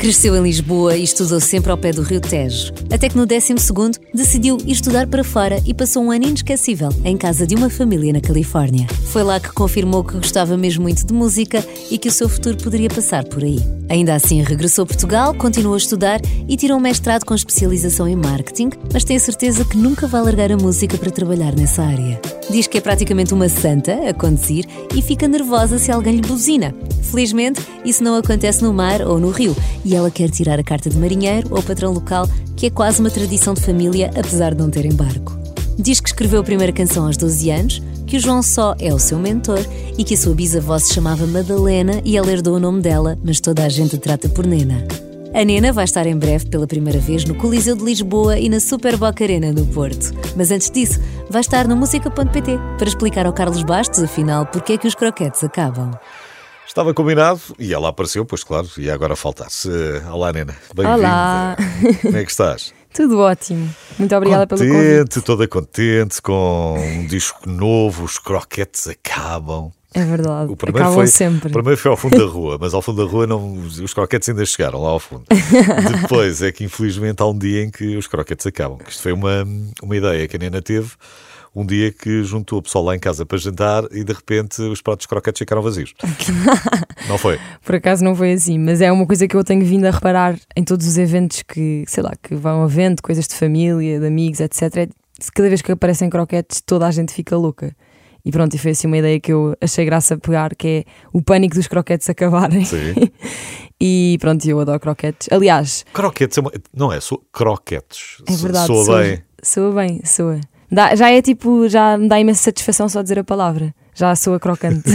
Cresceu em Lisboa e estudou sempre ao pé do Rio Tejo. Até que no 12 decidiu ir estudar para fora e passou um ano inesquecível em casa de uma família na Califórnia. Foi lá que confirmou que gostava mesmo muito de música e que o seu futuro poderia passar por aí. Ainda assim, regressou a Portugal, continuou a estudar e tirou um mestrado com especialização em marketing, mas tem a certeza que nunca vai largar a música para trabalhar nessa área. Diz que é praticamente uma santa a conduzir e fica nervosa se alguém lhe buzina. Felizmente, isso não acontece no mar ou no rio e ela quer tirar a carta de marinheiro ou patrão local, que é quase uma tradição de família, apesar de não terem barco. Diz que escreveu a primeira canção aos 12 anos, que o João Só é o seu mentor e que a sua bisavó se chamava Madalena e ela herdou o nome dela, mas toda a gente a trata por Nena. A Nena vai estar em breve pela primeira vez no Coliseu de Lisboa e na Super Boca Arena no Porto. Mas antes disso, vai estar no música.pt para explicar ao Carlos Bastos, afinal, porque é que os croquetes acabam. Estava combinado e ela apareceu, pois claro, e agora faltasse. Olá, Nena. Bem-vinda. Olá. Como é que estás? Tudo ótimo. Muito obrigada contente, pelo convite. Toda contente com um disco novo, os croquetes acabam. É verdade. O primeiro Acabam foi, sempre. O primeiro foi ao fundo da rua, mas ao fundo da rua não, os croquetes ainda chegaram lá ao fundo. Depois é que infelizmente há um dia em que os croquetes acabam. Isto foi uma, uma ideia que a Nena teve um dia que juntou o pessoal lá em casa para jantar e de repente os pratos croquetes ficaram vazios. não foi? Por acaso não foi assim, mas é uma coisa que eu tenho vindo a reparar em todos os eventos que, sei lá, que vão havendo, coisas de família, de amigos, etc. Cada vez que aparecem croquetes, toda a gente fica louca. E pronto, e foi assim uma ideia que eu achei graça a pegar, que é o pânico dos croquetes acabarem. Sim. e pronto, eu adoro croquetes. Aliás, Croquetes é uma, não é, sou croquetes. é verdade, Soa soa bem. Soa bem, soa. Dá- já é tipo, já me dá imensa satisfação só dizer a palavra. Já soa crocante.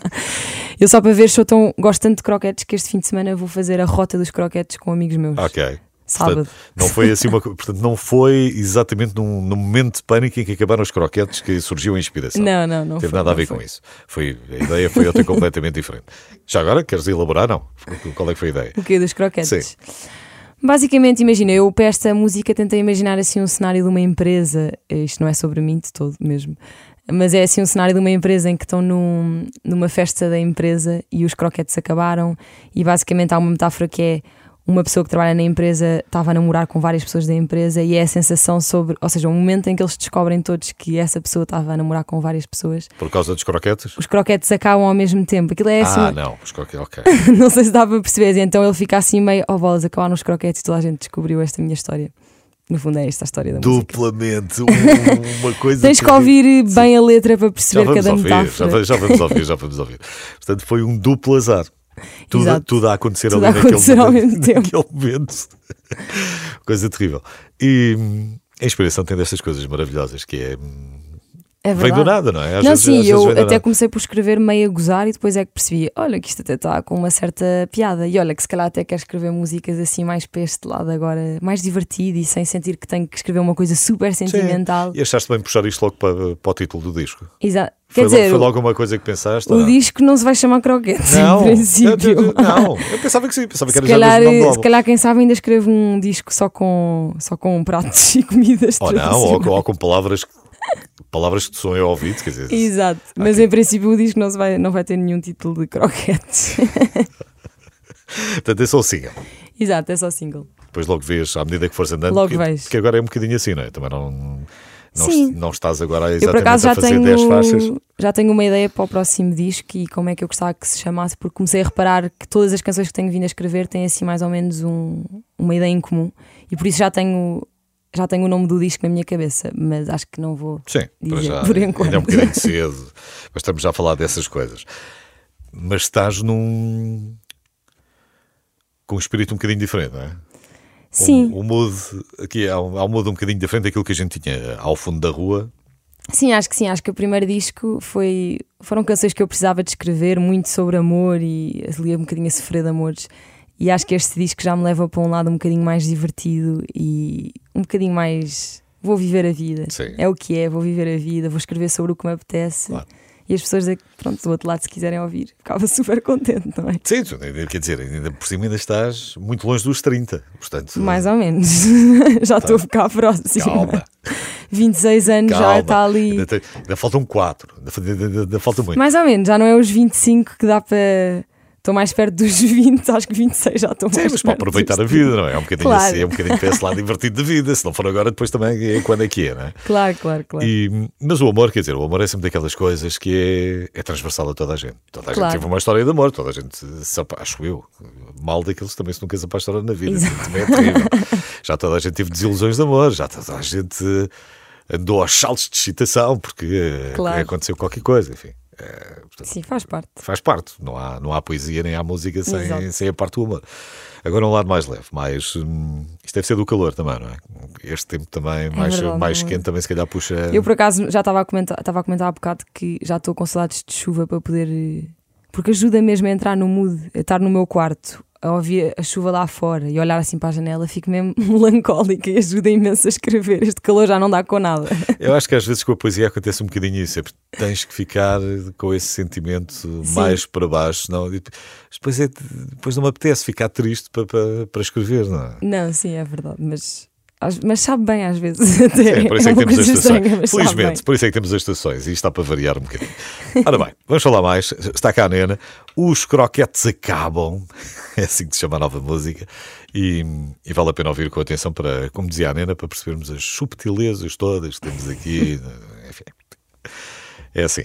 eu só para ver, sou tão, gosto tanto de croquetes que este fim de semana vou fazer a rota dos croquetes com amigos meus. Ok. Sábado. Portanto, não foi assim uma, portanto, não foi exatamente num, num momento de pânico em que acabaram os croquetes que surgiu a inspiração. Não, não, não. teve foi, nada a ver foi. com isso. Foi, a ideia foi outra completamente diferente. Já agora, queres elaborar? Não. Qual é que foi a ideia? O quê? Dos croquetes? Sim. Basicamente, imagina, eu para esta música tentei imaginar assim um cenário de uma empresa. Isto não é sobre mim de todo mesmo. Mas é assim um cenário de uma empresa em que estão num, numa festa da empresa e os croquetes acabaram. E basicamente há uma metáfora que é uma pessoa que trabalha na empresa estava a namorar com várias pessoas da empresa e é a sensação sobre, ou seja, o momento em que eles descobrem todos que essa pessoa estava a namorar com várias pessoas, Por causa dos croquetes? os croquetes acabam ao mesmo tempo. Aquilo é assim, ah, não. Os croquetes, ok. não sei se dá para perceber. Então ele fica assim meio, oh bolas, acabaram os croquetes e toda a gente descobriu esta minha história. No fundo é esta a história da música. Duplamente. um- uma coisa. Tens que ouvir bem a letra para Já perceber cada ouvir, já, metáfora. va- já vamos ouvir, já vamos ouvir. Portanto, foi um duplo azar. Tudo, Exato. tudo a acontecer Tudo ali a naquele, acontecer ao momento, mesmo tempo. momento. Coisa terrível. E hum, a inspiração tem destas coisas maravilhosas que é. É vem do verdade. nada, não é? Às não, vezes- sim, eu até comecei por escrever meio a gozar e depois é que percebi, olha, que isto até está com uma certa piada. E olha, que se calhar até quero escrever músicas assim mais para este lado agora, mais divertido e sem sentir que tenho que escrever uma coisa super sentimental. E achaste bem puxar isto logo para, para o título do disco? Exato. Foi, Quer logo, dizer, foi logo uma coisa que pensaste? o não? disco não se vai chamar Croquetes, Não, em princípio. eu- eu- não, eu pensava que sim, pensava que Se era já calhar, mesmo o nome do se calhar, quem sabe, ainda escrevo um disco só com, só com pratos e comidas. Ou não, ou, ou com palavras, que- palavras que soam ao ouvido, quer dizer. Exato, mas em princípio o disco não, vai, não vai ter nenhum título de croquetes. Portanto, é só o single. Exato, é só single. Depois logo vês, à medida que fores andando, Logo que, vejo. que agora é um bocadinho assim, não é? Também não, não, Sim. não estás agora Eu por exatamente acaso a já fazer 10 faixas. tenho, já tenho uma ideia para o próximo disco e como é que eu gostava que se chamasse, porque comecei a reparar que todas as canções que tenho vindo a escrever têm assim mais ou menos um- uma ideia em comum e por isso já tenho, já tenho o nome do disco na minha cabeça, mas acho que não vou. Sim, dizer, já. por ainda enquanto. é um bocadinho cedo, mas estamos já a falar dessas coisas. Mas estás num. com um espírito um bocadinho diferente, não é? Sim, O, o mood, aqui há um, há um mood um bocadinho diferente daquilo que a gente tinha ao fundo da rua. Sim, acho que sim. Acho que o primeiro disco foi, foram canções que eu precisava de escrever muito sobre amor e ali um bocadinho a sofrer de amores. E acho que este disco já me leva para um lado um bocadinho mais divertido e um bocadinho mais. Vou viver a vida. Sim. É o que é, vou viver a vida, vou escrever sobre o que me apetece. Claro. E as pessoas, da- pronto, do outro lado, se quiserem ouvir, ficava super contente, não é? Sim, quer dizer, ainda por cima ainda estás muito longe dos 30. Portanto, Mais ou menos. já estou a ficar próximo. Tá. calma. 26 anos já calma. está ali. Ainda, tem- ainda faltam 4. Ainda, ainda- ainda falta muito. Mais ou menos, já não é os 25 que dá para estou mais perto dos 20, acho que 26 já estou mais Sim, mas para aproveitar a vida, não é? É um bocadinho Claro. assim, é um bocadinho para esse lado divertido da vida. Se não for agora, depois também é quando é que é, não é? Claro, claro, claro. E, mas o amor, quer dizer, o amor é sempre daquelas coisas que é, é transversal a toda a gente. Toda a Claro. gente teve uma história de amor, toda a gente, acho eu, mal daqueles que também se nunca se apaixonaram na vida. Também é terrível. Já toda a gente teve desilusões de amor, já toda a gente andou aos saltos de excitação porque Claro. aconteceu qualquer coisa, enfim. Eh, portanto, Sim, faz parte. faz parte. Não há, não há poesia nem há música sem, Exato. sem a parte do amor. Agora um lado mais leve, mais. hum, isto deve ser do calor também, não é? Este tempo também, mais, verdade, mais é? quente, também se calhar puxa. Eu por acaso já estava a comentar, estava a comentar há bocado que já estou com saudades de chuva para poder. eh, Porque ajuda mesmo a entrar no mood, a estar no meu quarto, a ouvir a chuva lá fora e olhar assim para a janela, fico mesmo melancólica e ajuda imenso a escrever. Este calor já não dá com nada. Eu acho que às vezes com a poesia acontece um bocadinho isso, é porque tens que ficar com esse sentimento mais para baixo, não, depois, é, depois não me apetece ficar triste para, para, para escrever, não é? Não, sim, é verdade, mas, mas sabe bem às vezes. Até. É, por isso é, uma que temos as estações. estranha, Felizmente, por isso é que temos as estações e está para variar um bocadinho. Ora bem, vamos falar mais. Está cá a Nena. Os croquetes acabam. É assim que se chama a nova música. E, e vale a pena ouvir com atenção para, como dizia a Nena, para percebermos as subtilezas todas que temos aqui. Enfim. É assim.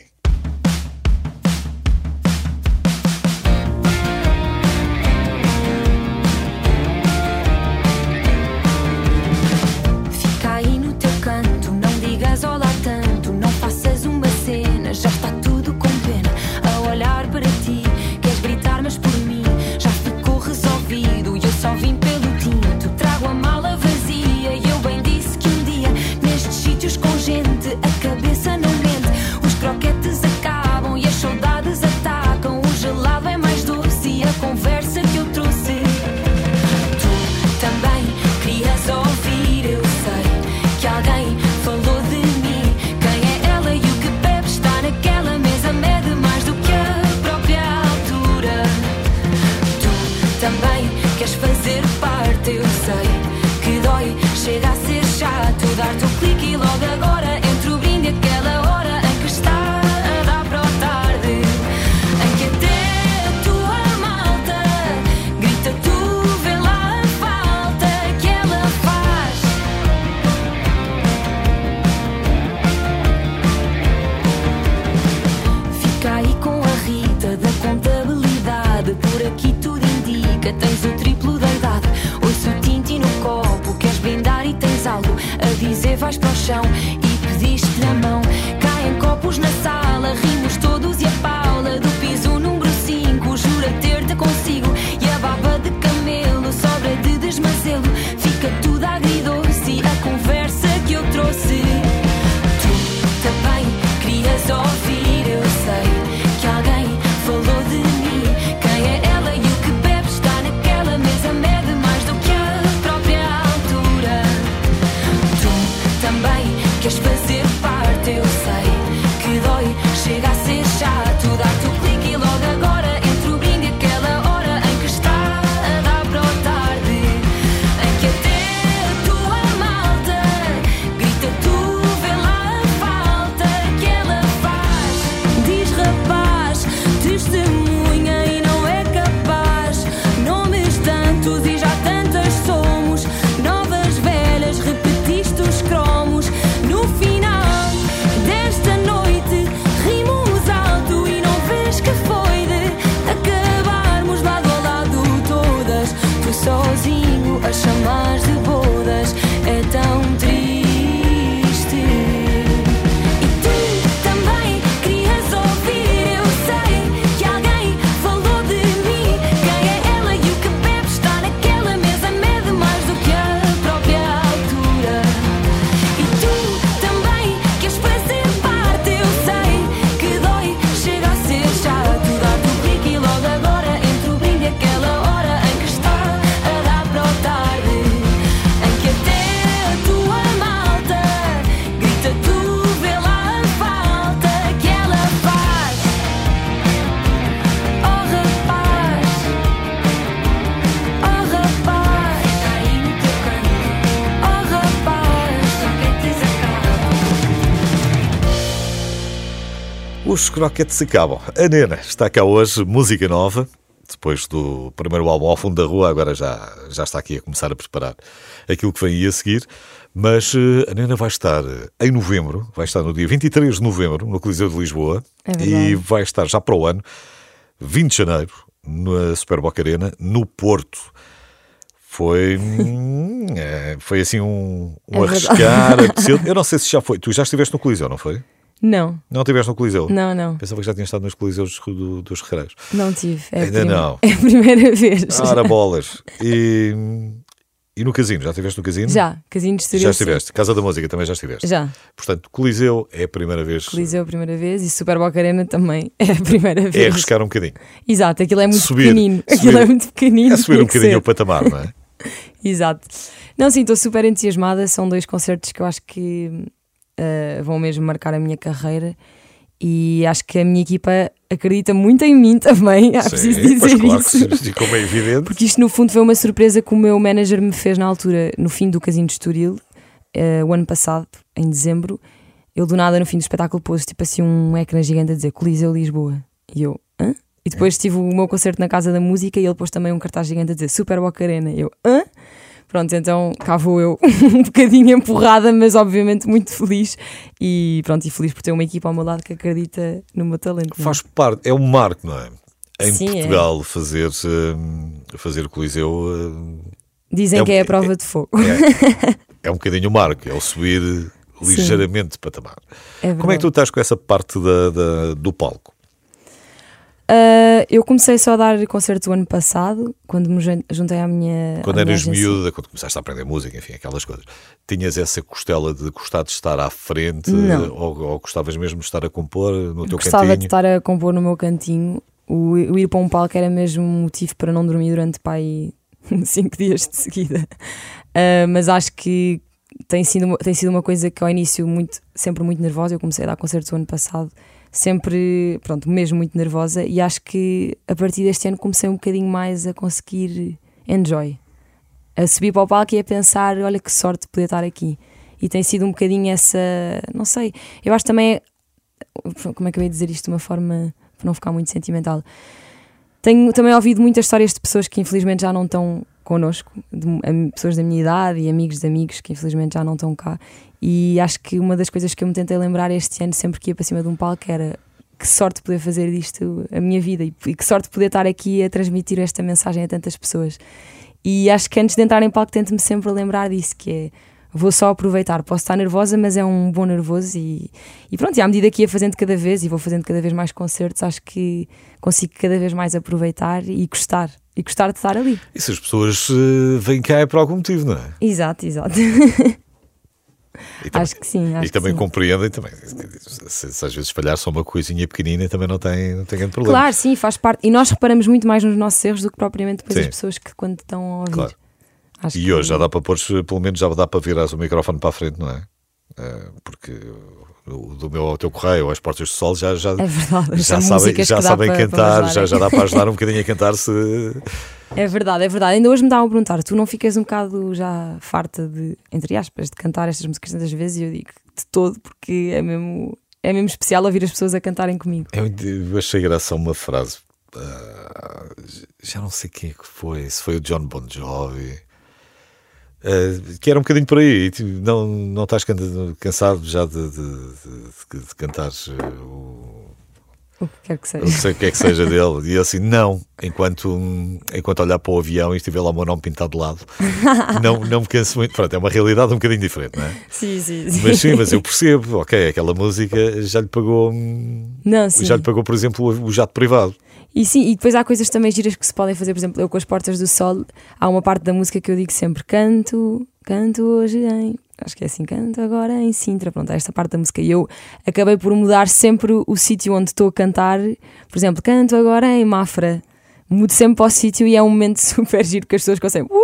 Os croquetes acabam. A Nena está cá hoje, música nova. depois do primeiro álbum ao fundo da rua, agora já, já está aqui a começar a preparar aquilo que vem aí a seguir. Mas uh, a Nena vai estar em novembro, vai estar no dia 23 de novembro, no Coliseu de Lisboa, É e vai estar já para o ano, 20 de janeiro, na Super Boca Arena, no Porto. Foi, hum, é, foi assim um, um É arriscar. Eu não sei se já foi. Tu já estiveste no Coliseu, não foi? Não, Não estiveste no Coliseu? não, não. Pensava que já tinhas estado nos Coliseus do- dos Recreios. Não tive. É Ainda prime- não. É a primeira vez. Ora, bolas. E, e no casino? Já estiveste no casino? Já, Casino de Estoril. Já sim. estiveste. Casa da Música também já estiveste. Já. Portanto, Coliseu é a primeira vez. Coliseu a primeira vez e Super Boca Arena também é a primeira vez. É arriscar um bocadinho. Exato, aquilo é muito Subir, pequenino. subir. Aquilo é muito pequenino. É subir tinha um bocadinho o patamar, não é? Exato. Não, sim, estou super entusiasmada. São dois concertos que eu acho que eh, vão mesmo marcar a minha carreira e acho que a minha equipa acredita muito em mim também. Preciso Sim, pois dizer claro isso. que é evidente. Porque isto, no fundo, foi uma surpresa que o meu manager me fez na altura, no fim do Casino de Estoril, eh, o ano passado, em dezembro. Ele, do nada, no fim do espetáculo, pôs tipo assim um ecrã gigante a dizer Coliseu Lisboa. E eu, hã? E depois tive o meu concerto na Casa da Música e ele pôs também um cartaz gigante a dizer Super Boca Arena. E eu, hã? Pronto, então cá vou eu, um bocadinho empurrada, mas obviamente muito feliz. E pronto, e feliz por ter uma equipa ao meu lado que acredita no meu talento. não é? Faz parte, é um marco, não é? Em Sim, é. Portugal, fazer, hum, fazer Coliseu hum, Dizem é que é a é- prova de fogo. é, é um bocadinho o marco, é o subir ligeiramente de patamar. É Como é que tu estás com essa parte da, da- do palco? Uh, eu comecei só a dar concertos o ano passado, quando me jun- juntei à minha. Quando à minha eras agência. miúda, quando começaste a aprender música, enfim, aquelas coisas, tinhas essa costela de gostar de estar à frente ou, ou gostavas mesmo de estar a compor no teu Gostava de cantinho? estar a compor no meu cantinho. O, o ir para um palco era mesmo um motivo para não dormir durante pai cinco dias de seguida. Uh, mas acho que tem sido, uma- tem sido uma coisa que ao início muito, sempre muito nervosa. Eu comecei a dar concertos o ano passado, sempre, pronto, mesmo muito nervosa. E acho que a partir deste ano comecei um bocadinho mais a conseguir enjoy. A subir para o palco e a pensar: olha que sorte de poder estar aqui. E tem sido um bocadinho essa. Não sei. Eu acho também. Como é que eu ia dizer isto de uma forma para não ficar muito sentimental? Tenho também ouvido muitas histórias de pessoas que infelizmente já não estão connosco, pessoas da minha idade e amigos de amigos que infelizmente já não estão cá. E acho que uma das coisas que eu me tentei lembrar este ano, sempre que ia para cima de um palco, era que sorte poder fazer disto a minha vida e e que sorte poder estar aqui a transmitir esta mensagem a tantas pessoas. E acho que antes de entrar em palco, tento-me sempre lembrar disso, que é vou só aproveitar. Posso estar nervosa, mas é um bom nervoso e, e pronto, e à medida que ia fazendo cada vez e vou fazendo cada vez mais concertos, acho que consigo cada vez mais aproveitar e gostar. E gostar de estar ali. E se as pessoas eh, vêm cá é por algum motivo, não é? Exato, exato. E também, acho que sim. Acho e também compreendem também. Se, se às vezes falhar só uma coisinha pequenina também não tem, não tem grande problema. Claro, sim, faz parte. E nós reparamos muito mais nos nossos erros do que propriamente depois Sim. as pessoas que quando estão a ouvir. Claro. Acho E que- hoje já dá para pôr, pelo menos já dá para virar o microfone para a frente, não é? Eh, Porque do meu ao teu correio, às portas do sol, já, já, É verdade, já sabem, já dá sabem para- para cantar, me já, ajudarem. já dá para ajudar um bocadinho a cantar se. É verdade, é verdade. Ainda hoje me estavam a perguntar: tu não ficas um bocado já farta de, entre aspas, de cantar estas músicas tantas vezes? E eu digo de todo, porque é mesmo, é mesmo especial ouvir as pessoas a cantarem comigo. Eu achei graça uma frase. ah, já não sei quem é que foi, se foi o John Bon Jovi. Ah, que era um bocadinho por aí, tipo, não, não estás can- cansado já de, de, de, de cantar ah, o, O que quer que não seja. sei o que é que seja dele. E eu assim, não, enquanto, enquanto olhar para o avião e estiver lá o meu nome pintado de lado, não, não me canso muito. Pronto, é uma realidade um bocadinho diferente, não é? Sim, sim, sim. Mas sim, mas eu percebo, ok, aquela música já lhe pagou, hum, Não, sim. já lhe pagou, por exemplo, o jato privado. E sim, e depois há coisas também giras que se podem fazer, por exemplo, eu com as Portas do Sol, há uma parte da música que eu digo sempre: canto, canto hoje em. Acho que é assim, canto agora em Sintra. Pronto, é esta parte da música. E eu acabei por mudar sempre o, o sítio onde estou a cantar. Por exemplo, canto agora em Mafra. Mudo sempre para o sítio e é um momento super giro que as pessoas conseguem. "Uh!"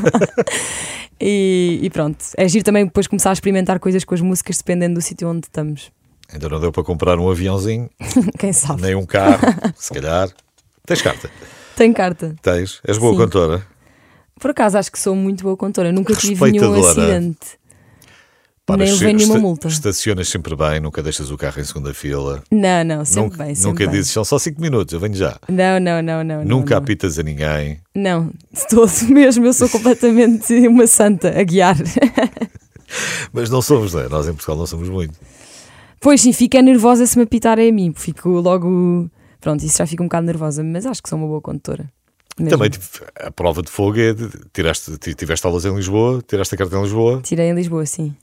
e, e pronto, é giro também depois começar a experimentar coisas com as músicas dependendo do sítio onde estamos. Ainda não deu para comprar um aviãozinho, Quem sabe? nem um carro, se calhar. Tens carta? Tem carta. Tens? És boa Sim. cantora? Por acaso acho que sou muito boa contora, nunca tive nenhum acidente. Nem levei nenhuma multa. Estacionas sempre bem, nunca deixas o carro em segunda fila. Não, não, sempre nunca, bem. Sempre nunca bem. dizes, são só 5 minutos, eu venho já. Não, não, não, não. nunca não, apitas a ninguém. Não, de todo mesmo. Eu sou completamente uma santa a guiar. Mas não somos, não é? Nós em Portugal não somos muito. Pois sim, fico nervosa se me apitarem a mim. Fico logo. Pronto, isso já fico um bocado nervosa, mas acho que sou uma boa condutora. Mesmo. Também a prova de fogo é. De, tiraste, ti- tiveste aulas em Lisboa, tiraste a carta em Lisboa, Tirei em Lisboa, sim.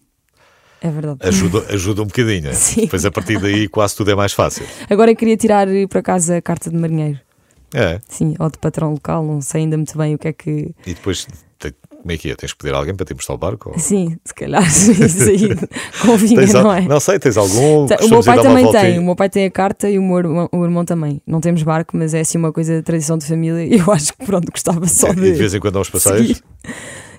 É verdade. ajuda, ajuda um bocadinho. é? Sim. Depois a partir daí quase tudo é mais fácil. Agora queria tirar por acaso a carta de marinheiro. É. Sim, ou de patrão local, não sei ainda muito bem o que é que. E depois, como é que é? Tens que pedir a alguém para te mostrar o barco? Ou- Sim, se calhar isso aí convinha, Tens não é? Não sei, tens algum. O meu pai também tem, o meu pai tem a carta e o meu irmão, o irmão também. Não temos barco, mas é assim uma coisa de tradição de família e eu acho que pronto, gostava só É, de. E de vez em quando há uns passeios.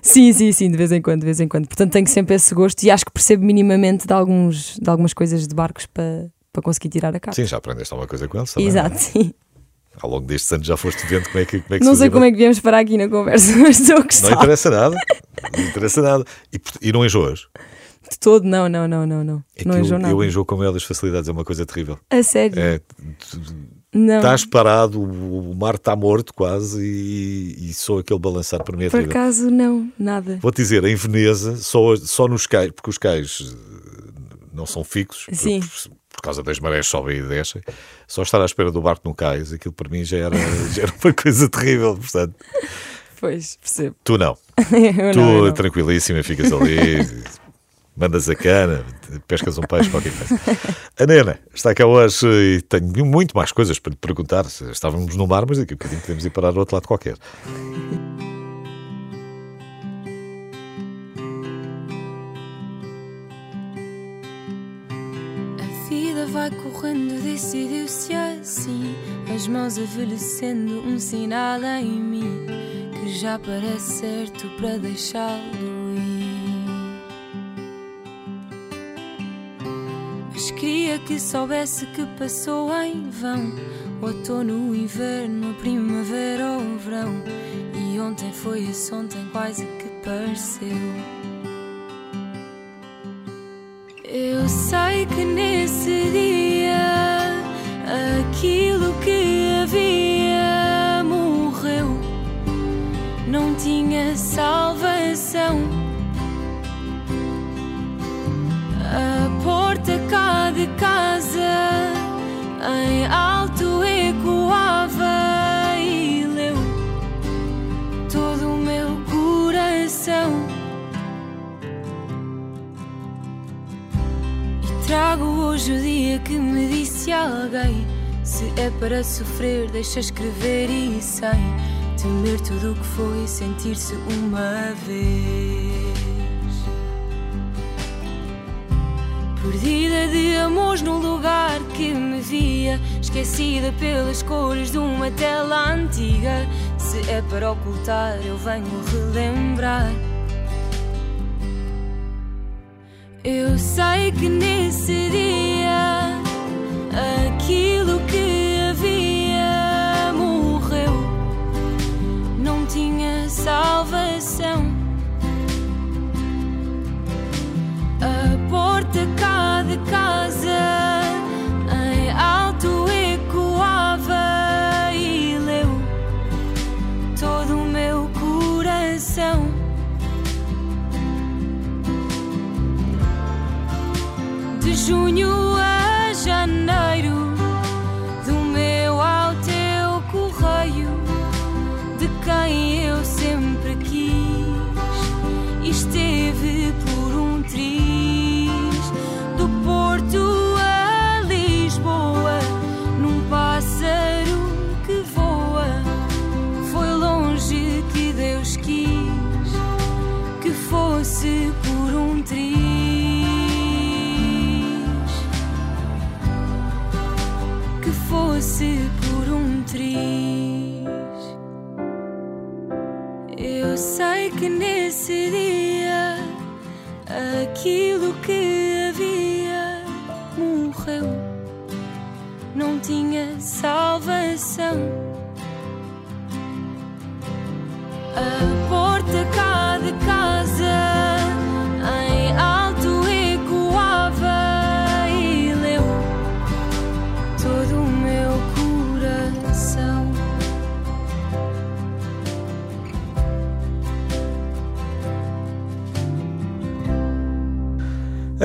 Sim, sim, sim, de vez em quando, de vez em quando. Portanto, tenho sempre esse gosto e acho que percebo minimamente de, alguns, de algumas coisas de barcos para, para conseguir tirar a carta. Sim, já aprendeste alguma coisa com eles também. Exato, sim. Ao longo destes anos já foste vendo como é que, como é que Não se sei como é que viemos parar aqui na conversa, mas estou a Não gostar. interessa nada. Não interessa nada. E, e não enjoas? De todo, não, não, não, não, não. É não eu, enjoo nada. eu enjoo com a maior das facilidades, é uma coisa terrível. A sério? É, não. estás parado, o mar está morto quase e, e só aquele balançar para mim é Por terrível. acaso, não, nada. Vou-te dizer, em Veneza, só, só nos cais, porque os cais eh, não são fixos, Sim. Por, por causa das marés sobem e descem, só estar à espera do barco no cais, aquilo para mim já era, já era uma coisa terrível. Portanto, Pois, percebo. tu não. Tu, não, tranquilíssima, ficas ali, mandas a cana, pescas um peixe, qualquer coisa. A Nena está cá hoje e tenho muito mais coisas para lhe perguntar. Estávamos no mar, mas daqui a bocadinho podemos ir parar ao outro lado qualquer. Vai correndo, decidiu-se assim. As mãos envelhecendo, um sinal em mim que já parece certo para deixá-lo ir. Mas queria que soubesse que passou em vão. O outono, o inverno, a primavera ou o verão. E ontem foi esse ontem quase que pareceu. Sei que nesse dia aquilo que havia morreu, não tinha salvação. A porta cá de casa hoje o dia que me disse alguém: Se é para sofrer, deixa escrever e sem temer tudo o que foi sentir-se uma vez. Perdida de amores num lugar que me via, esquecida pelas cores de uma tela antiga. Se é para ocultar, eu venho relembrar. Eu sei que nesse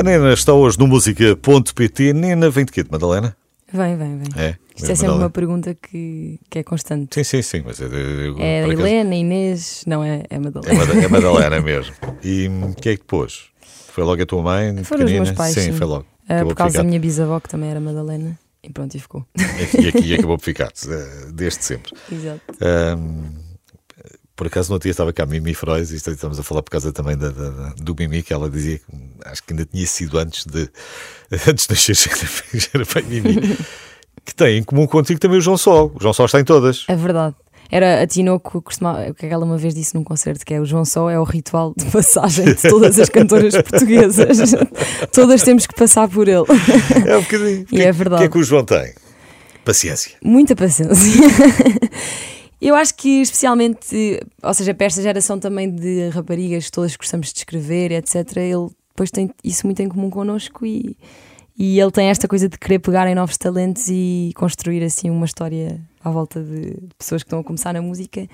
A Nena está hoje no música.pt. Nena vem de quê? De Madalena? Vem, vem, vem. É? Isto é sempre Madalena? uma pergunta que, que é constante. Sim, sim, sim. Mas é, eu- É a Helena, Inês, não é, é a É, Madalena. Mada- é Madalena mesmo. E hum, quem é que pôs? Foi logo a tua mãe? Foram os meus pais, Sim, sim. foi logo. Acabou por causa da minha bisavó, que também era Madalena. E pronto, e ficou. E aqui, e acabou por ficar, eh, desde sempre. Exato. Ahm, por acaso no outro dia estava cá a Mimi Frois e estamos a falar por causa também da, da- do Mimi, que ela dizia que acho que ainda tinha sido antes de antes de nascer já era bem Mimi, que tem em comum contigo também o João Sol. O João Sol está em todas. É verdade. Era a Tinoco que que ela uma vez disse num concerto que é o João Só é o ritual de passagem de todas as cantoras portuguesas. todas temos que passar por ele. É um bocadinho. E é verdade. O que é que o João tem? Paciência. Muita paciência. Eu acho que especialmente, ou seja, para esta geração também de raparigas que todas gostamos de escrever, etc., ele depois tem isso muito em comum connosco e, e ele tem esta coisa de querer pegar em novos talentos e construir assim uma história à volta de pessoas que estão a começar na música.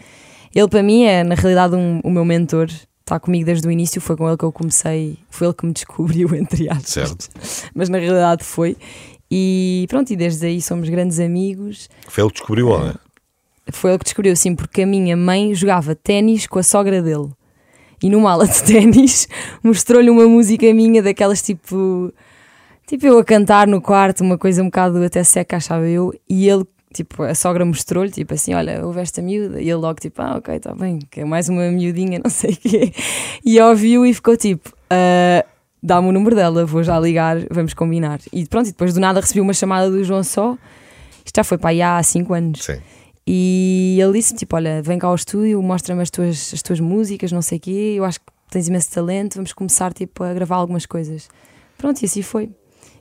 Ele para mim é na realidade um, o meu mentor, está comigo desde o início, foi com ele que eu comecei, foi ele que me descobriu, entre aspas. Certo. Mas na realidade foi. E pronto, e desde aí somos grandes amigos. Foi ele que descobriu, ó, não é? Foi ele que descobriu, sim, porque a minha mãe jogava ténis com a sogra dele. E numa aula de ténis mostrou-lhe uma música minha daquelas tipo. Tipo eu a cantar no quarto, uma coisa um bocado até seca, achava eu. E ele, tipo, a sogra mostrou-lhe, tipo assim: Olha, houve esta miúda. E ele logo, tipo, Ah, ok, está bem, que é mais uma miudinha, não sei o quê. E ouviu e ficou tipo: "Ah, Dá-me o número dela, vou já ligar, vamos combinar. E pronto, e depois do nada recebi uma chamada do João Só. Isto já foi para aí há 5 anos. Sim. E ele disse: tipo, olha, vem cá ao estúdio, mostra-me as tuas, as tuas músicas, não sei o quê, eu acho que tens imenso talento, vamos começar tipo, a gravar algumas coisas. Pronto, e assim foi.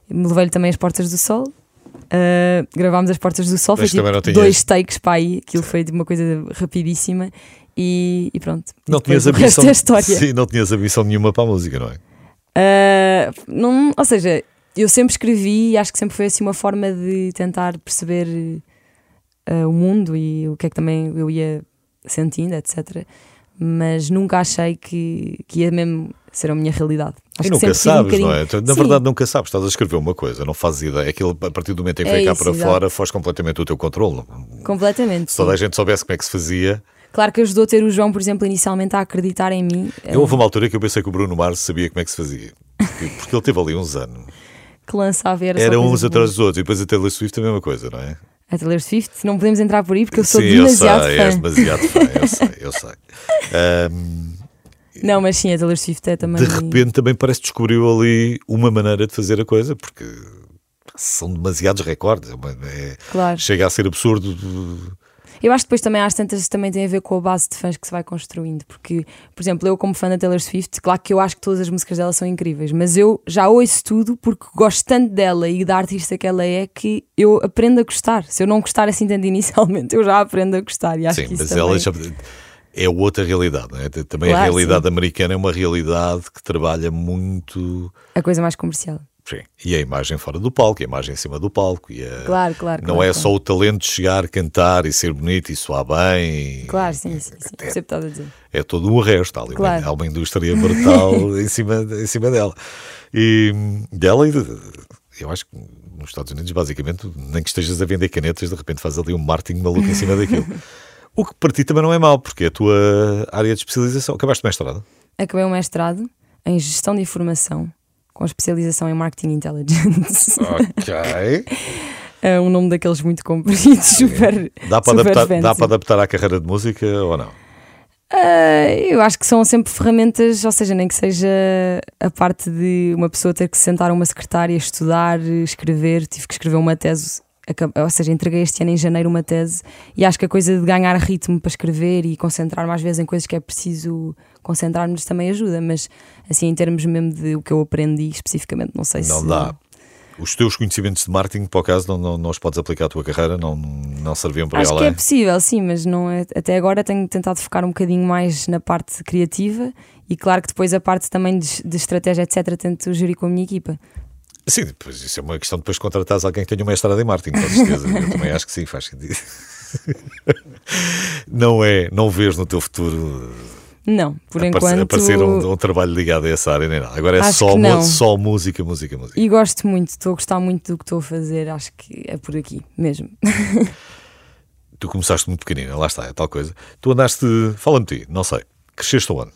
Me levei-lhe também as Portas do Sol. Uh, gravámos as Portas do Sol, foi não tipo dois takes para aí, aquilo foi de uma coisa rapidíssima e, e pronto. Não tinhas ambição. história. Sim, não tinhas ambição nenhuma para a música, não é? Uh, não, ou seja, eu sempre escrevi e acho que sempre foi assim uma forma de tentar perceber uh, o mundo e o que é que também eu ia sentindo, etc. Mas nunca achei que, que ia mesmo ser a minha realidade. Acho e nunca tive um sabes, não é? Na Sim, verdade, nunca sabes. Estás a escrever uma coisa, não fazes ideia. Aquilo, a partir do momento em que É vem cá para exato. fora, foge completamente o teu controle. Completamente. Se toda a gente soubesse como é que se fazia. Claro que ajudou a ter o João, por exemplo, inicialmente a acreditar em mim. Eu houve uma altura que eu pensei que o Bruno Mars sabia como é que se fazia. Porque, porque ele teve ali uns anos. que lançava era só Eram uns atrás dos outros. E depois a Taylor Swift a mesma coisa, não é? A Taylor Swift, não podemos entrar por aí porque eu sou sim, demasiado eu sei, fã. és demasiado fã. Eu sei, eu sei. Ahm, Não, mas sim, a Taylor Swift é também. de repente também parece que descobriu ali uma maneira de fazer a coisa, porque são demasiados recordes. É é- Claro. chega a ser absurdo. Eu acho que depois também às tantas também tem a ver com a base de fãs que se vai construindo, porque, por exemplo, eu como fã da Taylor Swift, claro que eu acho que todas as músicas dela são incríveis, mas eu já ouço tudo porque gosto tanto dela e da artista que ela é que eu aprendo a gostar. Se eu não gostar assim tanto inicialmente, eu já aprendo a gostar e acho Sim, que mas também... ela já- é outra realidade, é? Também a Claro, realidade americana é uma realidade que trabalha muito. a coisa mais comercial. Sim, e a imagem fora do palco, a imagem em cima do palco. E a- Claro, claro. não claro, é claro. só o talento de chegar, cantar e ser bonito e soar bem. Claro, sim, sim, sim. O estás a dizer. É todo o resto. Há ali uma- Claro. há uma indústria brutal em, cima, em cima dela. E dela, e de- eu acho que nos Estados Unidos, basicamente, nem que estejas a vender canetas, de repente faz ali um marketing maluco em cima daquilo. O que para ti também não é mau, porque é a tua área de especialização. Acabaste de mestrado? Acabei o mestrado em Gestão de Informação, com especialização em Marketing Intelligence. Ok. É um nome daqueles muito compridos, super. Dá para, super adaptar, dá para adaptar à carreira de música ou não? Ah, eu acho que são sempre ferramentas, ou seja, nem que seja a parte de uma pessoa ter que se sentar a uma secretária, estudar, escrever. Tive que escrever uma tese, ou seja, entreguei este ano em janeiro uma tese e acho que a coisa de ganhar ritmo para escrever e concentrar mais vezes em coisas que é preciso concentrar-nos também ajuda, mas assim, em termos mesmo de o que eu aprendi especificamente, não sei Não se. dá. Os teus conhecimentos de marketing, para o caso, não, não, não os podes aplicar à tua carreira, não, não serviam para ir Acho que além. é possível, sim, mas não é, até agora tenho tentado focar um bocadinho mais na parte criativa e claro que depois a parte também de, de estratégia, etc., tento gerir com a minha equipa. Sim, depois isso é uma questão de depois contratares alguém que tenha uma mestrado em marketing, com certeza. Eu também acho que sim, faz sentido. Não é, não vês no teu futuro Não, por Aparecer, enquanto. aparecer um, um trabalho ligado a essa área nem nada. Agora é Acho só, só música, música, música. E gosto muito, estou a gostar muito do que estou a fazer, acho que é por aqui mesmo. Tu começaste muito pequenina, lá está, é tal coisa. Tu andaste, fala-me de ti, não sei, cresceste onde?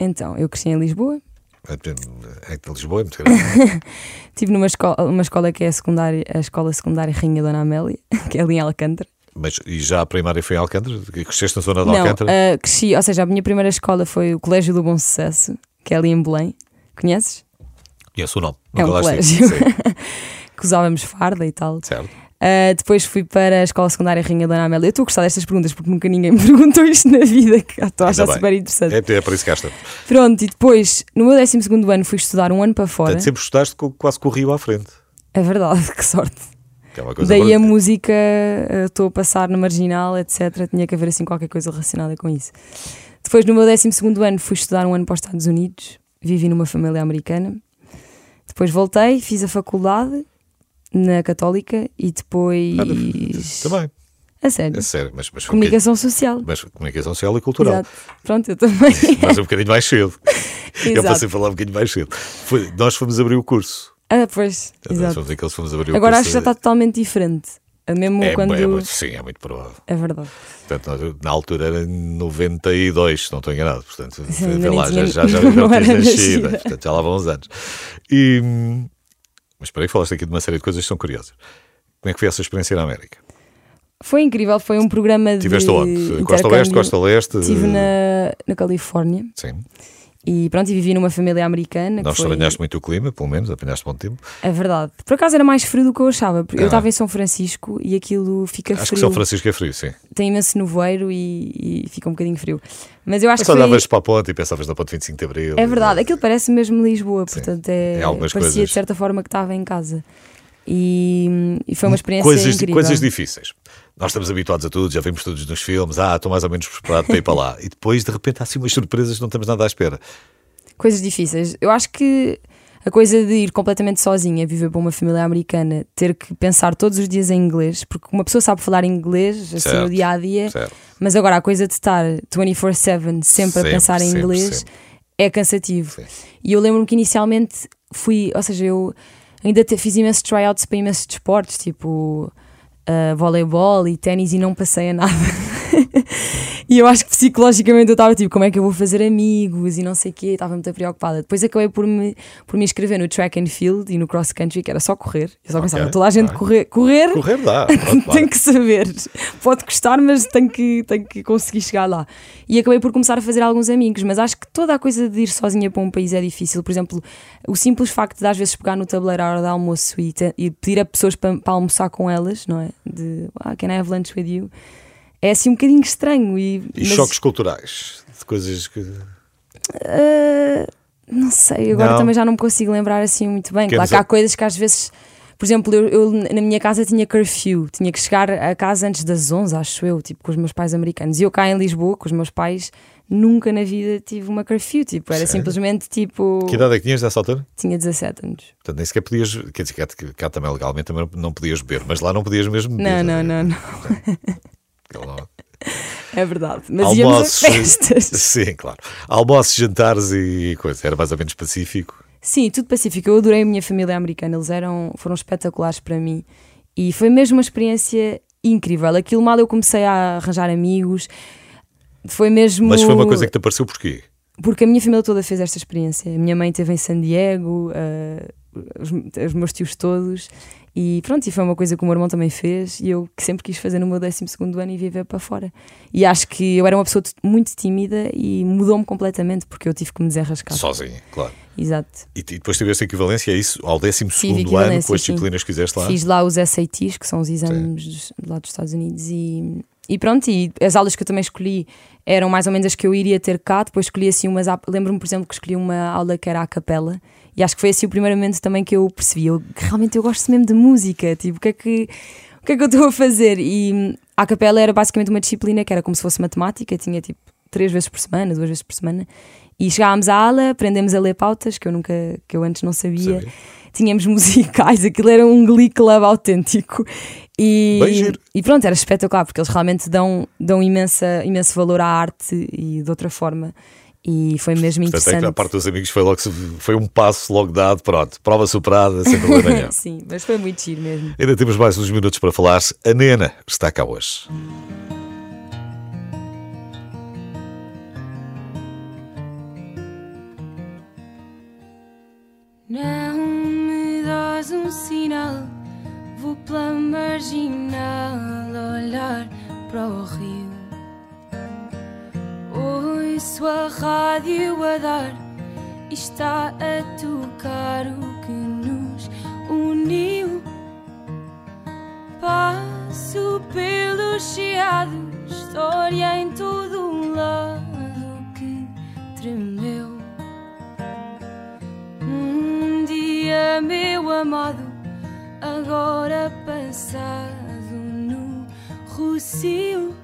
Então, eu cresci em Lisboa, É de Lisboa, é muito grande. estive numa escola, uma escola que é a, secundária, a Escola Secundária Rainha Dona Amélia, que é ali em Alcântara. Mas e já a primária foi em Alcântara? Cresceste na zona de Não, Alcântara? ah, cresci, ou seja, a minha primeira escola foi o Colégio do Bom Sucesso, que é ali em Belém. Conheces? Conheço o nome. é um colégio. Que usávamos farda e tal. certo. Ah, depois fui para a Escola Secundária Rainha Dona Amélia. Eu estou a gostar destas perguntas porque nunca ninguém me perguntou isto na vida, que estou a achar super interessante. É, é para isso que estamos. Pronto, e depois, no meu 12 ano, fui estudar um ano para fora. Portanto, sempre estudaste quase com o Rio à frente. É verdade, que sorte. É Daí a música, eh, estou a passar na marginal, etc. Tinha que haver assim qualquer coisa relacionada com isso. Depois, no meu 12 ano, fui estudar um ano para os Estados Unidos. Vivi numa família americana. Depois voltei, fiz a faculdade na Católica e depois. Também, A sério. é sério. Mas, mas, foi um Comunicação social. mas comunicação social e cultural. Exato. Pronto, eu também. Mas um bocadinho mais cedo. Eu passei a falar um bocadinho mais cedo. Foi- nós fomos abrir o curso. Ah, pois. Nós Exato. fomos aqueles fomos abrir o Agora curso. acho que já está totalmente diferente. Mesmo é, quando. é muito- sim, é muito provável. É verdade. Portanto, na altura era em 92, se não estou enganado. Portanto, Sim, vê ainda nem lá, já, tinha- já, já, já não tinhas era nascido. nascida. Portanto, já lá vão uns anos. E, hum, mas espera aí, falaste aqui de uma série de coisas que são curiosas. Como é que foi essa experiência na América? Foi incrível, foi um programa de. Tiveste onde? Costa. Oeste, Costa Leste? Estive na, na Califórnia Sim. E pronto, e vivi numa família americana. Não que foi... estranhaste muito o clima, pelo menos, apanhaste bom tempo. É verdade. Por acaso era mais frio do que eu achava. porque Ah. Eu estava em São Francisco e aquilo fica Acho que frio. São Francisco é frio, sim. Tem imenso nevoeiro e, e fica um bocadinho frio. Mas eu acho Mas que. Foi... olhavas para a ponte e pensavas na ponte 25 de Abril. É verdade, aquilo parece mesmo Lisboa, Sim. portanto é, Em algumas parecia coisas. de certa forma que estava em casa. E, e foi uma experiência coisas, incrível. coisas difíceis. Nós estamos habituados a tudo, já vimos todos nos filmes, ah, estou mais ou menos preparado para ir para lá. E depois, de repente, há assim umas surpresas que não estamos nada à espera. Coisas difíceis. Eu acho que a coisa de ir completamente sozinha, viver para uma família americana, ter que pensar todos os dias em inglês, porque uma pessoa sabe falar inglês assim Certo, no dia a dia, Certo. mas agora a coisa de estar 24/7 sempre, Sempre, a pensar em sempre, inglês sempre. é cansativo. Sim. E eu lembro-me que inicialmente fui, ou seja, eu ainda te- fiz imensos tryouts para imensos desportos, tipo uh, voleibol e ténis, e não passei a nada. e eu acho que psicologicamente eu estava tipo, como é que eu vou fazer amigos e não sei o quê, estava muito preocupada. Depois acabei por me, por me inscrever no track and field e no cross country, que era só correr. Eu só Ok, pensava, toda a gente ok. correr, correr Correr dá. tem que saber. Pode custar, mas tem que, tem que conseguir chegar lá. E acabei por começar a fazer alguns amigos, mas acho que toda a coisa de ir sozinha para um país é difícil. Por exemplo, o simples facto de às vezes pegar no tabuleiro à hora de almoço e, e pedir a pessoas para, para almoçar com elas, não é? De ah, can I have lunch with you? É assim um bocadinho estranho. E, E mas, choques culturais, de coisas que. ah, não sei, agora Não. também já não me consigo lembrar assim muito bem. Quer Claro que dizer- há coisas que às vezes. Por exemplo, eu, eu na minha casa tinha curfew, tinha que chegar a casa antes das 11, acho eu, tipo com os meus pais americanos. E eu cá em Lisboa, com os meus pais, nunca na vida tive uma curfew, tipo, era Sério? simplesmente tipo. Que idade é que tinhas nessa altura? Tinha 17 anos. Portanto, nem sequer podias. Quer dizer, cá, cá também legalmente também não podias beber, mas lá não podias mesmo beber. Não, não, não, não. Aquilo É verdade. Mas íamos a Almoços. festas. Sim, claro. Almoços, jantares e coisa. Era mais ou menos pacífico. Sim, tudo pacífico. Eu adorei a minha família americana, eles eram, foram espetaculares para mim e foi mesmo uma experiência incrível. Aquilo mal eu comecei a arranjar amigos, foi mesmo. Mas foi uma coisa que te apareceu porquê? Porque a minha família toda fez esta experiência. A minha mãe esteve em San Diego, eh, os, os meus tios todos, e pronto, e foi uma coisa que o meu irmão também fez, e eu que sempre quis fazer no meu 12 ano e viver para fora. E acho que eu era uma pessoa muito tímida e mudou-me completamente, porque eu tive que me desenrascar. Sozinho, claro. Exato. E, depois tiveste equivalência a isso ao 12 Tive ano com as sim. disciplinas que fizeste lá? Fiz lá os SATs, que são os exames dos- lá dos Estados Unidos, e, e pronto, e as aulas que eu também escolhi eram mais ou menos as que eu iria ter cá, depois escolhi assim umas, a- lembro-me por exemplo que escolhi uma aula que era a capela, e acho que foi assim o primeiro momento também que eu percebi, eu, que realmente eu gosto mesmo de música, tipo, o que é que, o que, é que eu estou a fazer? E hum, a capela era basicamente uma disciplina que era como se fosse matemática, tinha tipo três vezes por semana, duas vezes por semana, e chegávamos à aula, aprendemos a ler pautas, que eu nunca, que eu antes não sabia, Sabia. tínhamos musicais, aquilo era um Glee Club autêntico. E, e pronto, era espetacular, porque eles realmente dão, dão imensa, imenso valor à arte e de outra forma. E foi mesmo Portanto, é que interessante. a parte dos amigos foi logo foi um passo logo dado, pronto, prova superada, sem problema nenhum. Sim, mas foi muito giro mesmo. Ainda temos mais uns minutos para falar. A Nena está cá hoje. Não me dás um sinal, vou pela marginal olhar para o rio. Ouço a rádio a dar, e está a tocar o que nos uniu. Passo pelos chiados, história em todo um lado que tremeu. Um dia, meu amado, agora passado no Rocio.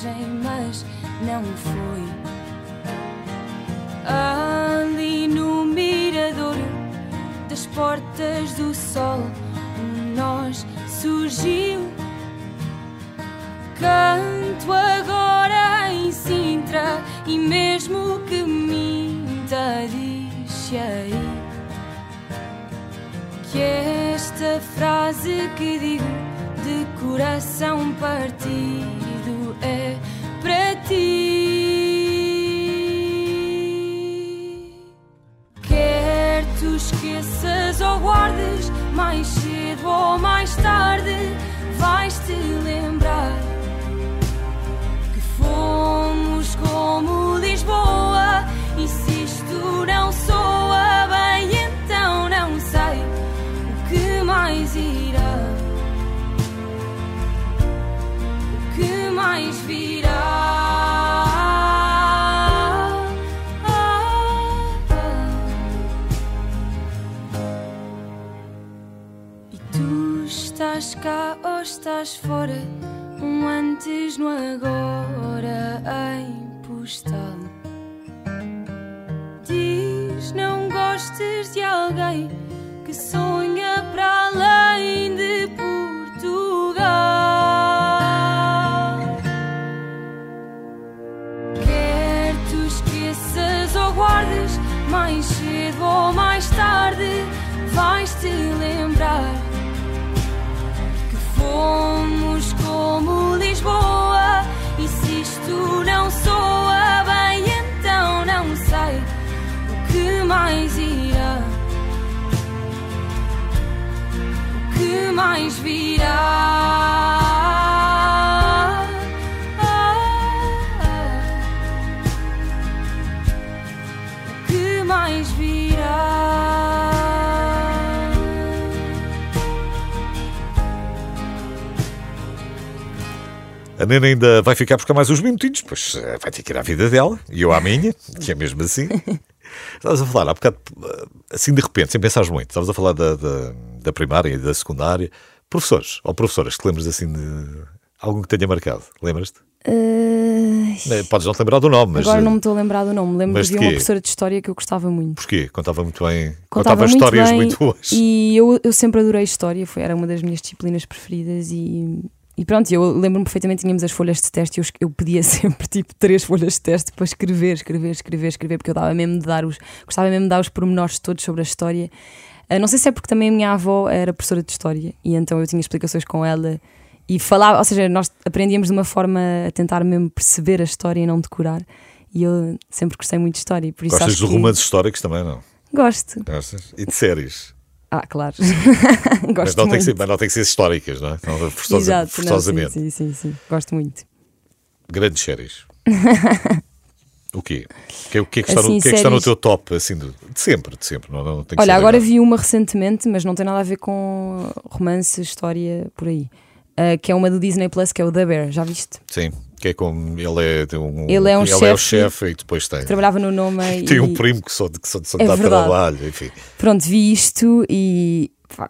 Miragem, mas não foi. Ali no miradouro das portas do sol, um nós surgiu. Canto agora em Sintra e mesmo que minta, diz aí que esta frase que digo de coração partido esqueças ou guardes, mais cedo ou mais tarde, vais-te lembrar que fomos como Lisboa. E se isto não soa A Nena ainda vai ficar buscar mais uns minutinhos, pois eh, vai ter que ir à vida dela e eu à minha, que é mesmo assim. Estavas a falar há bocado, eh, assim de repente, sem pensares muito, estavas a falar da, da, da primária e da secundária. Professores ou professoras que lembras assim de algum que tenha marcado? Lembras-te? Eh, Podes não te lembrar do nome, mas agora não me estou a lembrar do nome. Lembro de uma professora de história que eu gostava muito. porquê? Contava muito bem, Contava contava muito histórias bem muito boas. E eu, eu sempre adorei história, foi, era uma das minhas disciplinas preferidas e, e pronto, eu lembro-me perfeitamente, tínhamos as folhas de teste e eu, pedia sempre tipo três folhas de teste para escrever, escrever, escrever, escrever, porque eu dava mesmo de dar os, gostava mesmo de dar os pormenores todos sobre a história. Ah, não sei se é porque também a minha avó era professora de história e então eu tinha explicações com ela e falava, ou seja, nós aprendíamos de uma forma a tentar mesmo perceber a história e não decorar. E eu sempre gostei muito de história, por isso Gostas de que romances históricos também, não? gosto. Gostas? E de séries? Ah, claro. Mas Gosto não, tem que muito. ser, mas não tem que ser históricas, não é? Não, forçosa- Exato, não, forçosamente. sim, sim, sim, sim. Gosto muito. Grandes séries. o quê? O que, é- o que é que está, no, Assim, o que é que está no séries- teu top, assim, de, de sempre, de sempre? Não, não Olha, agora vi uma recentemente, mas não tem nada a ver com romance, história, por aí. Ah, que é uma do Disney Plus, que é o The Bear. Já viste? Sim, que é como ele é, tem um, Ele é um o chefe- chefe e depois tem. Trabalhava no nome Tem e... um primo que só, que só, só É dá verdade. trabalho, enfim. Pronto, vi isto e... pá,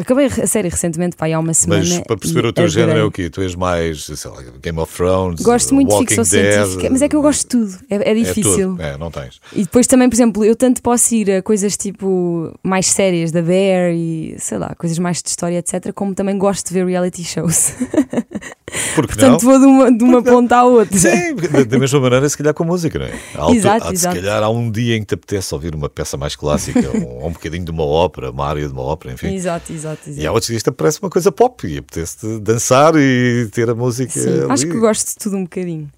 acabei a série recentemente, pá, há uma semana. Mas para perceber o teu género é adorei. o quê? Tu és mais, sei lá, Game of Thrones, Gosto muito de Walking ficção Dead, científica, mas é que eu gosto de tudo. É, é é difícil. tudo. É, não tens. E depois também, por exemplo, eu tanto posso ir a coisas tipo mais sérias da Bear e sei lá, coisas mais de história, etc., como também gosto de ver reality shows. Porque Portanto, não? vou de uma, de uma ponta à outra. Sim, da, mesma maneira, se calhar com música, não é? Há altu- Exato, há, de- exato. Se calhar há um dia em que te apetece ouvir uma peça mais clássica, ou, ou um bocadinho de uma ópera, uma área de uma ópera, enfim. Exato, exato, E há exato. outros dias que te parece uma coisa pop e apetece dançar e ter a música. Sim, ali. acho que gosto de tudo um bocadinho.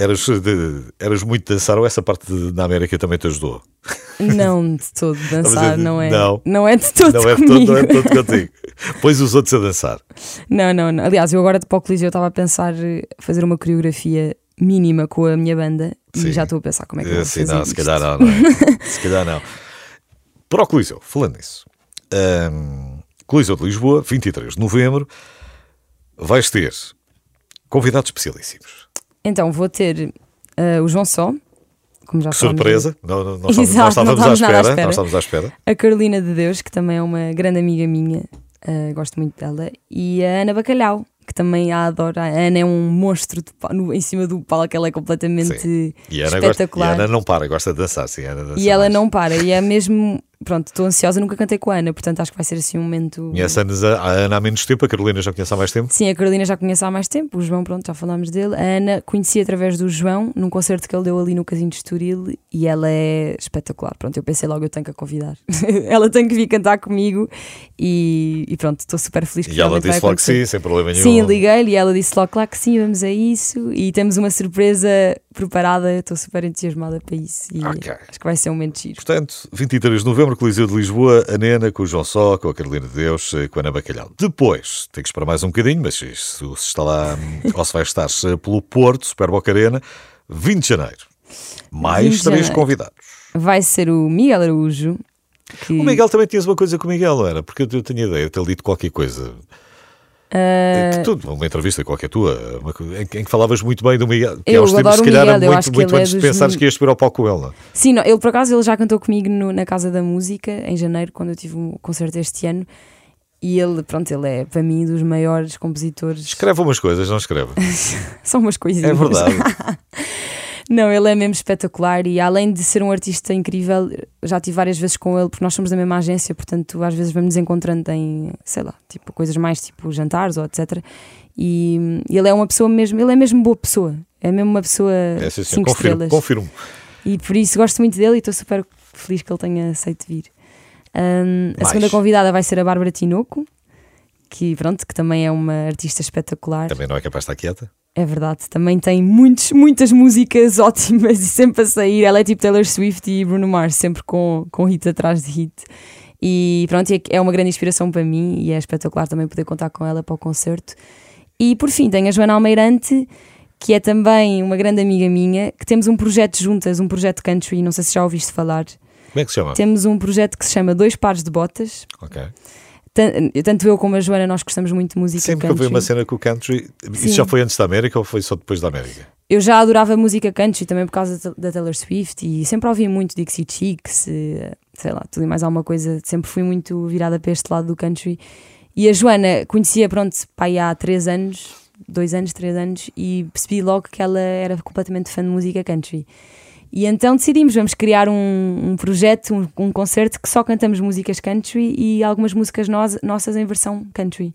Eras, de- eras muito de dançar ou essa parte de- na América também te ajudou? Não de todo dançar, não é? não. é de todo não, é comigo. todo, não é todo contigo. Pões os outros a dançar. Não, não, não. Aliás, eu agora de para o Coliseu estava a pensar eh, fazer uma coreografia mínima com a minha banda Sim. e já estou a pensar como é que eu vou Sim, fazer não, se isto. calhar não, não é? se calhar não. Para o Coliseu, falando nisso, hum, Coliseu de Lisboa, 23 de novembro, vais ter convidados especialíssimos. Então, vou ter eh, o João Só, como já Que surpresa! Não, não, não estávamos, Exato, não estávamos à nada à espera, espera. Não estávamos à espera. a Carolina de Deus, que também é uma grande amiga minha, eh, gosto muito dela, e a Ana Bacalhau, que também a adoro. A Ana é um monstro no- em cima do palco, ela é completamente Sim. E a Ana, gosta, e espetacular. a Ana não para, gosta de dançar, sim. Ana dança E ela mais. não para, e é mesmo. Pronto, estou ansiosa, nunca cantei com a Ana, portanto acho que vai ser assim um momento. Conhece a Ana- a Ana há menos tempo, a Carolina já conhece há mais tempo. Sim, a Carolina já conheço há mais tempo, o João, pronto, já falámos dele. A Ana conheci através do João, num concerto que ele deu ali no Casinho de Estoril, e ela é espetacular. Pronto, eu pensei logo, eu tenho que a convidar. ela tem que vir cantar comigo, e, e pronto, estou super feliz que E ela disse logo que sim, sem problema nenhum. Sim, liguei-lhe e ela disse logo, claro que sim, vamos a isso. E temos uma surpresa preparada, estou super entusiasmada para isso. E Ok. acho que vai ser um momento giro. Portanto, 23 de novembro, Coliseu de Lisboa, a Nena com o João Só, com a Carolina de Deus, eh, com a Ana Bacalhau. Depois, tem que esperar mais um bocadinho, mas isso se está lá, ou se vai estar pelo Porto, Super Boca Arena, 20 de janeiro. Mais 20 de três janeiro. convidados. Vai ser o Miguel Araújo. Que, O Miguel também tinhas uma coisa com o Miguel, não era? Porque eu, eu tinha ideia de ter lido qualquer coisa. Ah, Que tu, uma entrevista qualquer tua, em, que- que falavas muito bem do Miguel. Que Eu há uns tempos, adoro se o calhar, Miguel, eu muito, acho que muito ele é antes de dos pensares que ias subir ao palco com é? Sim, não, ele por acaso ele já cantou comigo no- na Casa da Música em janeiro, quando eu tive um concerto este ano. E ele, pronto, ele é para mim dos maiores compositores. Escreve umas coisas, não escreve. São umas coisinhas. É verdade. Não, ele é mesmo espetacular e além de ser um artista incrível, já tive várias vezes com ele, porque nós somos da mesma agência, portanto às vezes vamos nos encontrando em, sei lá, tipo coisas mais tipo jantares ou etc. E hum, ele é uma pessoa mesmo, ele é mesmo boa pessoa, é mesmo uma pessoa É, sim, sim, cinco confirmo, estrelas. confirmo. E por isso gosto muito dele e estou super feliz que ele tenha aceito vir. Hum, a segunda convidada vai ser a Bárbara Tinoco, que pronto, que também é uma artista espetacular. Também não é capaz de estar quieta. É verdade, também tem muitos, muitas músicas ótimas e sempre a sair. Ela é tipo Taylor Swift e Bruno Mars, sempre com, com hit atrás de hit. E pronto, é- é uma grande inspiração para mim e é espetacular também poder contar com ela para o concerto. E por fim, tem a Joana Almeirante, que é também uma grande amiga minha, que temos um projeto juntas, um projeto country, não sei se já ouviste falar. Como é que se chama? Temos um projeto que se chama Dois Pares de Botas. Ok. Tan- Tanto eu como a Joana, nós gostamos muito de música Sempre que eu country. vi uma cena com o country, Sim. isso já foi antes da América ou foi só depois da América? Eu já adorava música country também por causa da- Taylor Swift e sempre ouvi muito Dixie Chicks, eh, sei lá, tudo e mais alguma coisa. Sempre fui muito virada para este lado do country. E a Joana conhecia, pronto, pai há três anos, dois anos, três anos, e percebi logo que ela era completamente fã de música country. E então decidimos, vamos criar um, um projeto, um, um concerto que só cantamos músicas country e algumas músicas nos- nossas em versão country.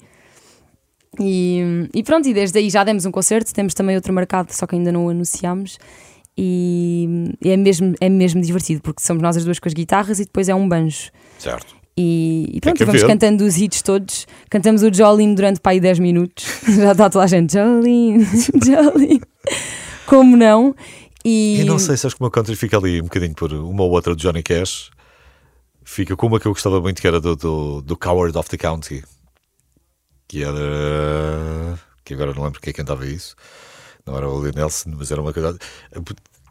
E, e pronto, e desde aí já demos um concerto, temos também outro marcado, só que ainda não o anunciámos. E, é, mesmo, é mesmo divertido, porque somos nós as duas com as guitarras e depois é um banjo. Certo. E, e pronto, vamos ver. cantando os hits todos. Cantamos o Jolene durante para aí 10 minutos. Já está toda a gente, Jolene, Jolene. Como não? E, E não sei se acho que o meu country fica ali um bocadinho por uma ou outra de Johnny Cash. fica com uma que eu gostava muito, que era do, do, do Coward of the County. Que era. que agora não lembro quem cantava isso. Não era o Willie Nelson, mas era uma coisa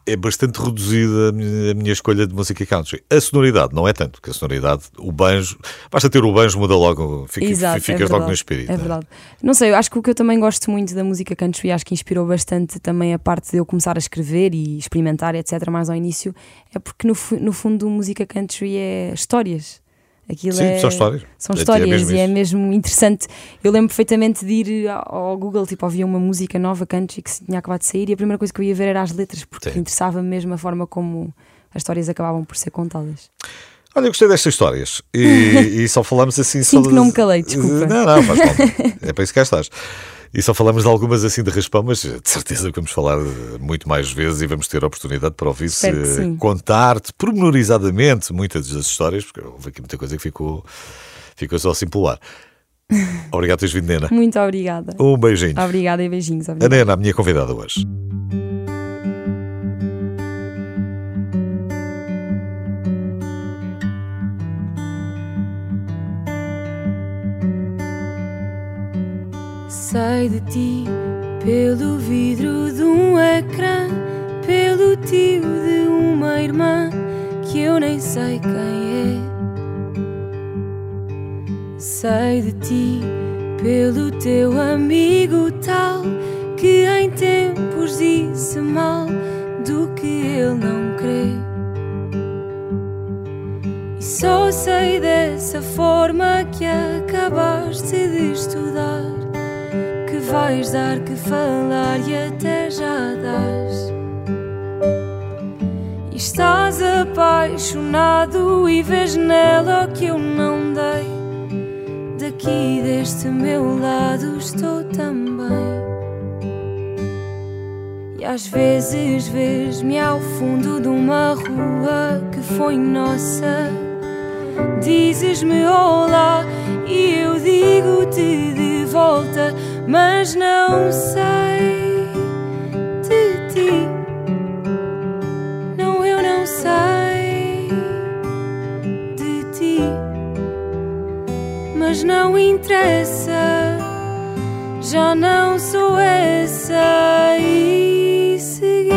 é bastante reduzida a minha, escolha de música country. A sonoridade não é tanto, porque a sonoridade, o banjo, basta ter o banjo, muda logo, fica, Exato, é ficas é logo no espírito. É, é verdade. Não sei, eu acho que o que eu também gosto muito da música country, acho que inspirou bastante também a parte de eu começar a escrever e experimentar, etc., mais ao início, é porque no, no fundo música country é histórias. Aquilo Sim, é, são histórias. São é, histórias é e é mesmo interessante. Eu lembro perfeitamente de ir ao Google, tipo, ouvia uma música nova, country, que tinha acabado de sair e a primeira coisa que eu ia ver era as letras, porque interessava mesmo a forma como as histórias acabavam por ser contadas. Olha, eu gostei destas histórias e, e só falamos assim. Sinto só... que não me calei, desculpa. Não, não, faz mal. É para isso que cá estás. E só falamos de algumas assim de raspão, mas de certeza que vamos falar muito mais vezes e vamos ter a oportunidade para ouvir-se contar-te pormenorizadamente muitas das histórias, porque houve aqui muita coisa que ficou, ficou só assim pular. Obrigado por teres vindo, Nena. Muito obrigada. Um beijinho. Obrigada e beijinhos. Obrigada. A Nena, a minha convidada hoje. Sei de ti pelo vidro de um ecrã, pelo tio de uma irmã que eu nem sei quem é. Sei de ti pelo teu amigo tal que em tempos disse mal do que ele não crê. E só sei dessa forma que acabaste de estudar vais dar que falar e até já das. E estás apaixonado e vês nela o que eu não dei. Daqui deste meu lado estou também. E às vezes vês-me ao fundo de uma rua que foi nossa. Dizes-me olá e eu digo-te de volta mas não sei de ti. Não, eu não sei de ti, mas não interessa. Já não sou essa e segui.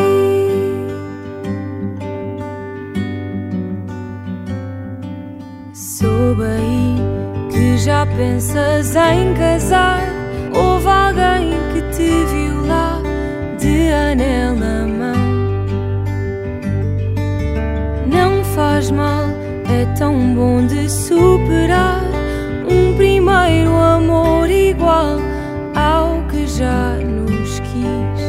Soube aí que já pensas em casar Houve alguém que te viu lá de anel na mão. Não faz mal, é tão bom de superar um primeiro amor igual ao que já nos quis.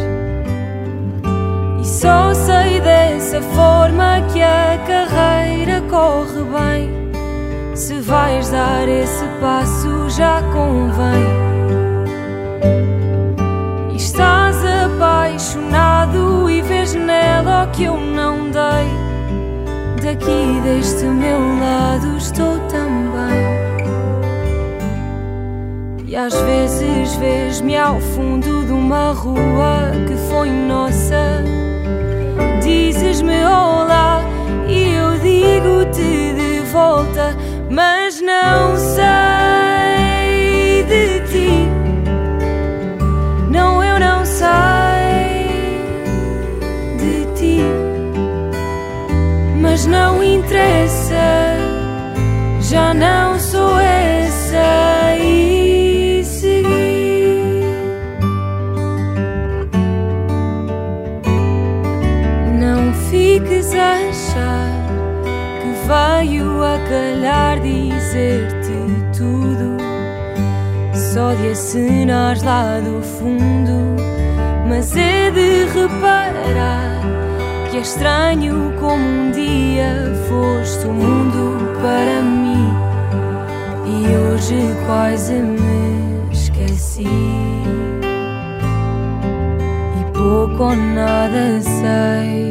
E só sei dessa forma que a carreira corre bem. Se vais dar esse passo, já convém. Daqui deste meu lado estou também. E às vezes vês-me ao fundo de uma rua que foi nossa. Dizes-me olá e eu digo-te de volta, mas não sei de ti. Interessa. Já não sou essa e segui. Não fiques a achar que veio a calhar dizer-te tudo. Só de acenar lá do fundo, mas é de reparar que é estranho como um dia foste o mundo para mim e hoje quase me esqueci. E pouco ou nada sei